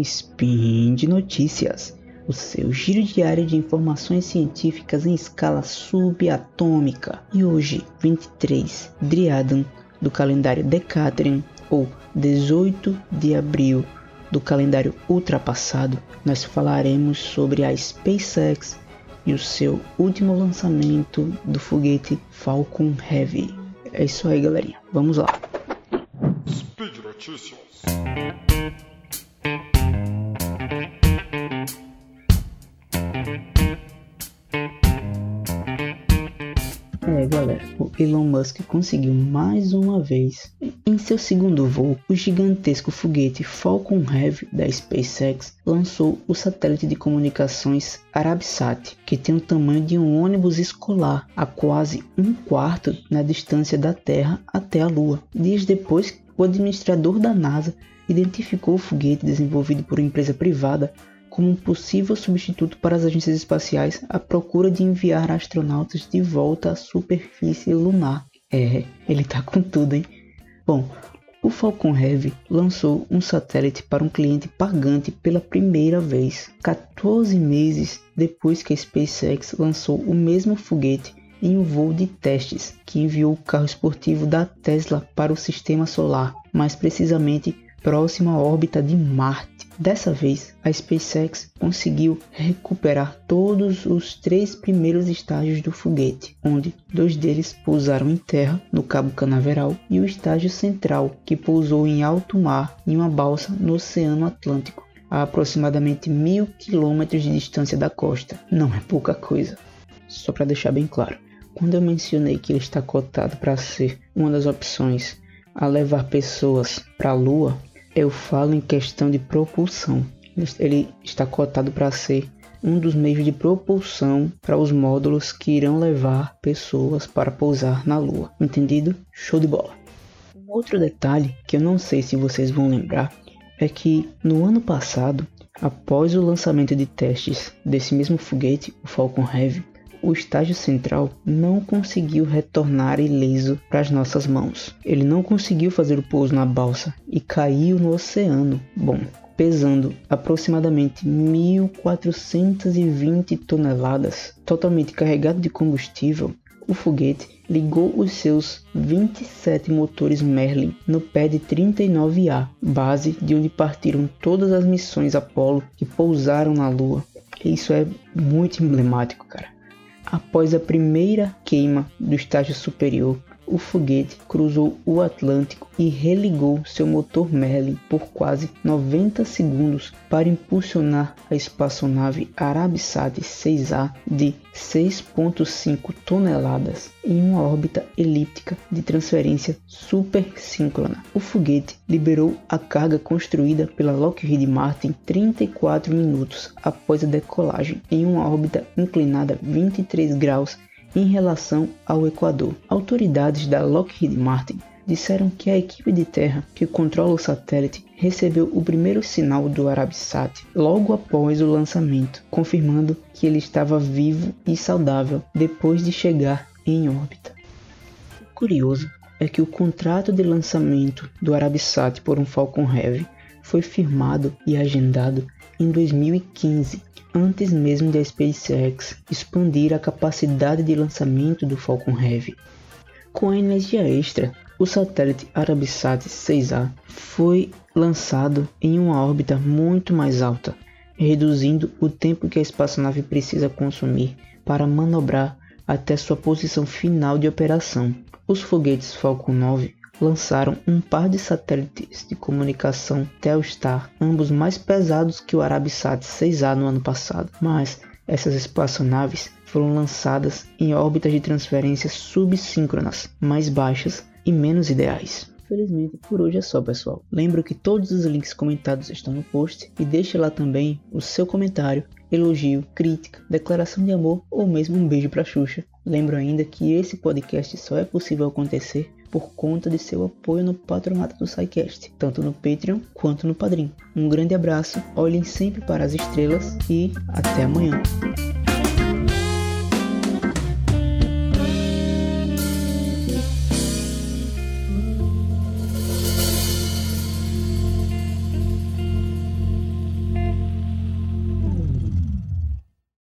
Spin de Notícias, o seu giro diário de informações científicas em escala subatômica. E hoje, 23 Driadan do calendário Decatrian, ou 18 de abril do calendário ultrapassado, nós falaremos sobre a SpaceX e o seu último lançamento do foguete Falcon Heavy. É isso aí, galerinha. Vamos lá. Notícias. É, galera, o Elon Musk conseguiu mais uma vez. Em seu segundo voo, o gigantesco foguete Falcon Heavy da SpaceX lançou o satélite de comunicações Arabsat, que tem o tamanho de um ônibus escolar, a quase um quarto na distância da Terra até a Lua. Dias depois, o administrador da NASA identificou o foguete desenvolvido por uma empresa privada como um possível substituto para as agências espaciais à procura de enviar astronautas de volta à superfície lunar. É, ele tá com tudo, hein? Bom, o Falcon Heavy lançou um satélite para um cliente pagante pela primeira vez, 14 meses depois que a SpaceX lançou o mesmo foguete em um voo de testes que enviou o carro esportivo da Tesla para o sistema solar, mais precisamente próximo à órbita de Marte. Dessa vez, a SpaceX conseguiu recuperar todos os três primeiros estágios do foguete, onde dois deles pousaram em terra, no Cabo Canaveral, e o estágio central, que pousou em alto mar em uma balsa no Oceano Atlântico, a aproximadamente mil quilômetros de distância da costa. Não é pouca coisa. Só para deixar bem claro, quando eu mencionei que ele está cotado para ser uma das opções a levar pessoas para a Lua, eu falo em questão de propulsão. Ele está cotado para ser um dos meios de propulsão para os módulos que irão levar pessoas para pousar na Lua. Entendido? Show de bola. Um outro detalhe que eu não sei se vocês vão lembrar é que no ano passado, após o lançamento de testes desse mesmo foguete, o Falcon Heavy, o estágio central não conseguiu retornar ileso para as nossas mãos. Ele não conseguiu fazer o pouso na balsa e caiu no oceano. Bom, pesando aproximadamente 1.420 toneladas, totalmente carregado de combustível, o foguete ligou os seus 27 motores Merlin no pé de 39A, base de onde partiram todas as missões Apollo que pousaram na Lua. Isso é muito emblemático, cara. Após a primeira queima do estágio superior, o foguete cruzou o Atlântico e religou seu motor Merlin por quase 90 segundos para impulsionar a espaçonave Arabsat 6A de 6,5 toneladas em uma órbita elíptica de transferência supersíncrona. O foguete liberou a carga construída pela Lockheed Martin 34 minutos após a decolagem em uma órbita inclinada 23 graus em relação ao Equador. Autoridades da Lockheed Martin disseram que a equipe de terra que controla o satélite recebeu o primeiro sinal do Arabsat logo após o lançamento, confirmando que ele estava vivo e saudável depois de chegar em órbita. O curioso é que o contrato de lançamento do Arabsat por um Falcon Heavy foi firmado e agendado em 2015 antes mesmo da SpaceX expandir a capacidade de lançamento do Falcon Heavy. Com a energia extra, o satélite Arabsat 6A foi lançado em uma órbita muito mais alta, reduzindo o tempo que a espaçonave precisa consumir para manobrar até sua posição final de operação. Os foguetes Falcon 9 lançaram um par de satélites de comunicação Telstar, ambos mais pesados que o Arabsat 6A no ano passado, mas essas espaçonaves foram lançadas em órbitas de transferência subsíncronas, mais baixas e menos ideais. Infelizmente, por hoje é só, pessoal. Lembro que todos os links comentados estão no post e deixe lá também o seu comentário, elogio, crítica, declaração de amor ou mesmo um beijo para Xuxa. Lembro ainda que esse podcast só é possível acontecer por conta de seu apoio no patronato do SciCast, tanto no Patreon quanto no Padrim. Um grande abraço, olhem sempre para as estrelas e até amanhã.